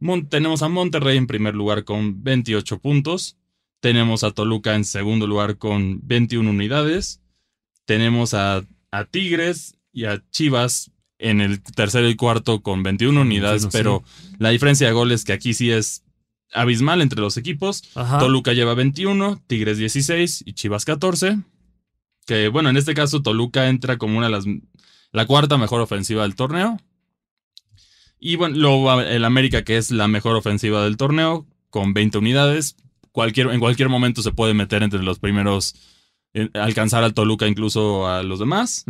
Mon- tenemos a Monterrey en primer lugar con 28 puntos. Tenemos a Toluca en segundo lugar con 21 unidades. Tenemos a, a Tigres y a Chivas en el tercero y cuarto con 21 unidades, 21, sí. pero la diferencia de goles que aquí sí es abismal entre los equipos. Toluca lleva 21, Tigres 16 y Chivas 14. Que bueno, en este caso Toluca entra como una de las. La cuarta mejor ofensiva del torneo. Y bueno, luego el América, que es la mejor ofensiva del torneo, con 20 unidades. Cualquier, en cualquier momento se puede meter entre los primeros alcanzar al Toluca incluso a los demás,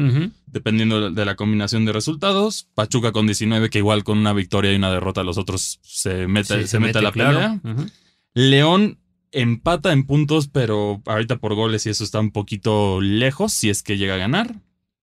dependiendo de la combinación de resultados. Pachuca con 19, que igual con una victoria y una derrota los otros se mete, se, mete, a la pelea. León empata en puntos, pero ahorita por goles y eso está un poquito lejos, si es que llega a ganar,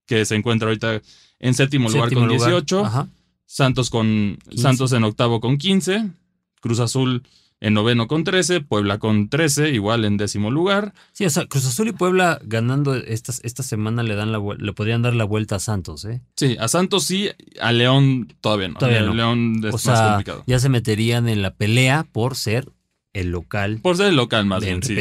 que se encuentra ahorita en séptimo, lugar con 18. Santos con Santos en octavo con 15. Cruz Azul en noveno con 13, Puebla con 13, igual en décimo lugar. Sí, o sea, Cruz Azul y Puebla ganando esta, esta semana le dan la le podrían dar la vuelta a Santos, ¿eh? Sí, a Santos sí, a León todavía no. Todavía León es más complicado. Ya se meterían en la pelea por ser el local. Por ser el local más bien, sí.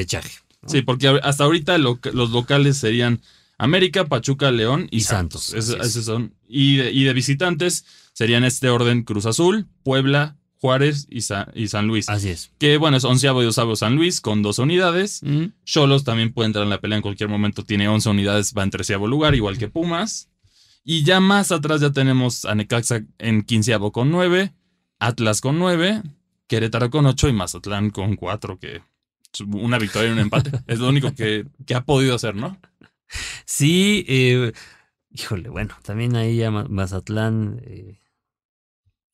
Sí, porque hasta ahorita los locales serían América, Pachuca, León y, Santos. Esos, son. Y de, y de visitantes serían este orden Cruz Azul, Puebla, Juárez y, San Luis. Así es. Que bueno, es onceavo y doceavo San Luis con dos unidades. Cholos también puede entrar en la pelea en cualquier momento, tiene once unidades, va en treceavo lugar, igual que Pumas. Y ya más atrás ya tenemos a Necaxa en quinceavo con nueve, Atlas con nueve, Querétaro con ocho y Mazatlán con cuatro, que una victoria y un empate. es lo único que, ha podido hacer, ¿no? Sí, eh, híjole, bueno, también ahí ya Mazatlán... Eh,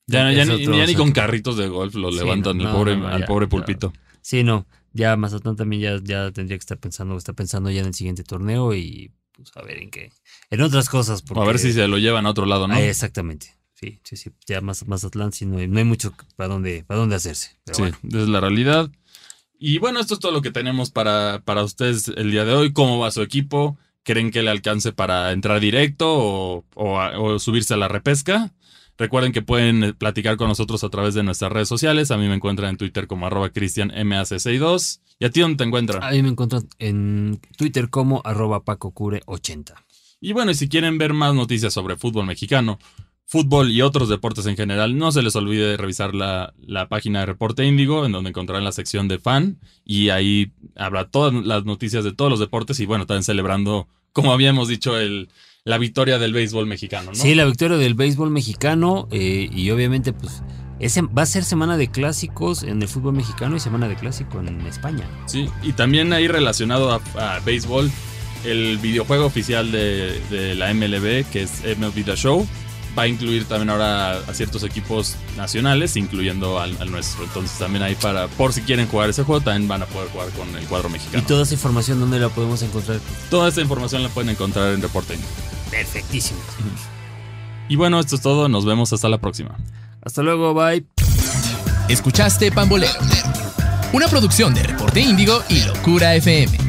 ya, ni, con carritos de golf lo levantan pobre, al pobre pulpito. Sí, no. Ya Mazatlán también ya, ya tendría que estar pensando, está pensando ya en el siguiente torneo y pues a ver en qué. En otras cosas. a ver si se lo llevan a otro lado, ¿no? exactamente. Sí, sí, sí. Ya Mazatlán sí no hay, no hay mucho para dónde, para dónde hacerse. sí, es la realidad. Y bueno, esto es todo lo que tenemos para, para ustedes el día de hoy. ¿Cómo va su equipo? ¿Creen que le alcance para entrar directo o, o subirse a la repesca? Recuerden que pueden eh, platicar con nosotros a través de nuestras redes sociales. A mí me encuentran en Twitter como arroba cristianmac62. ¿Y a ti dónde te encuentran? A mí me encuentran en Twitter como arroba pacocure80. Y bueno, y si quieren ver más noticias sobre fútbol mexicano, fútbol y otros deportes en general, no se les olvide revisar la, la página de Reporte Índigo, en donde encontrarán la sección de fan. Y ahí habrá todas las noticias de todos los deportes. Y bueno, también celebrando, como habíamos dicho, el la victoria del béisbol mexicano, ¿no? Sí, la victoria del béisbol mexicano eh, y obviamente pues ese va a ser semana de clásicos en el fútbol mexicano y semana de clásico en España. Sí, y también ahí relacionado a, béisbol, el videojuego oficial de, de, la MLB, que es MLB The Show, va a incluir también ahora a ciertos equipos nacionales, incluyendo al, nuestro. Entonces también ahí para, por si quieren jugar ese juego, también van a poder jugar con el cuadro mexicano. ¿Y toda esa información dónde la podemos encontrar? Toda esta información la pueden encontrar en Reporte Perfectísimo. Y bueno, esto es todo. Nos vemos hasta la próxima. Hasta luego, bye. Escuchaste Pambolero, una producción de Reporte Índigo y Locura FM.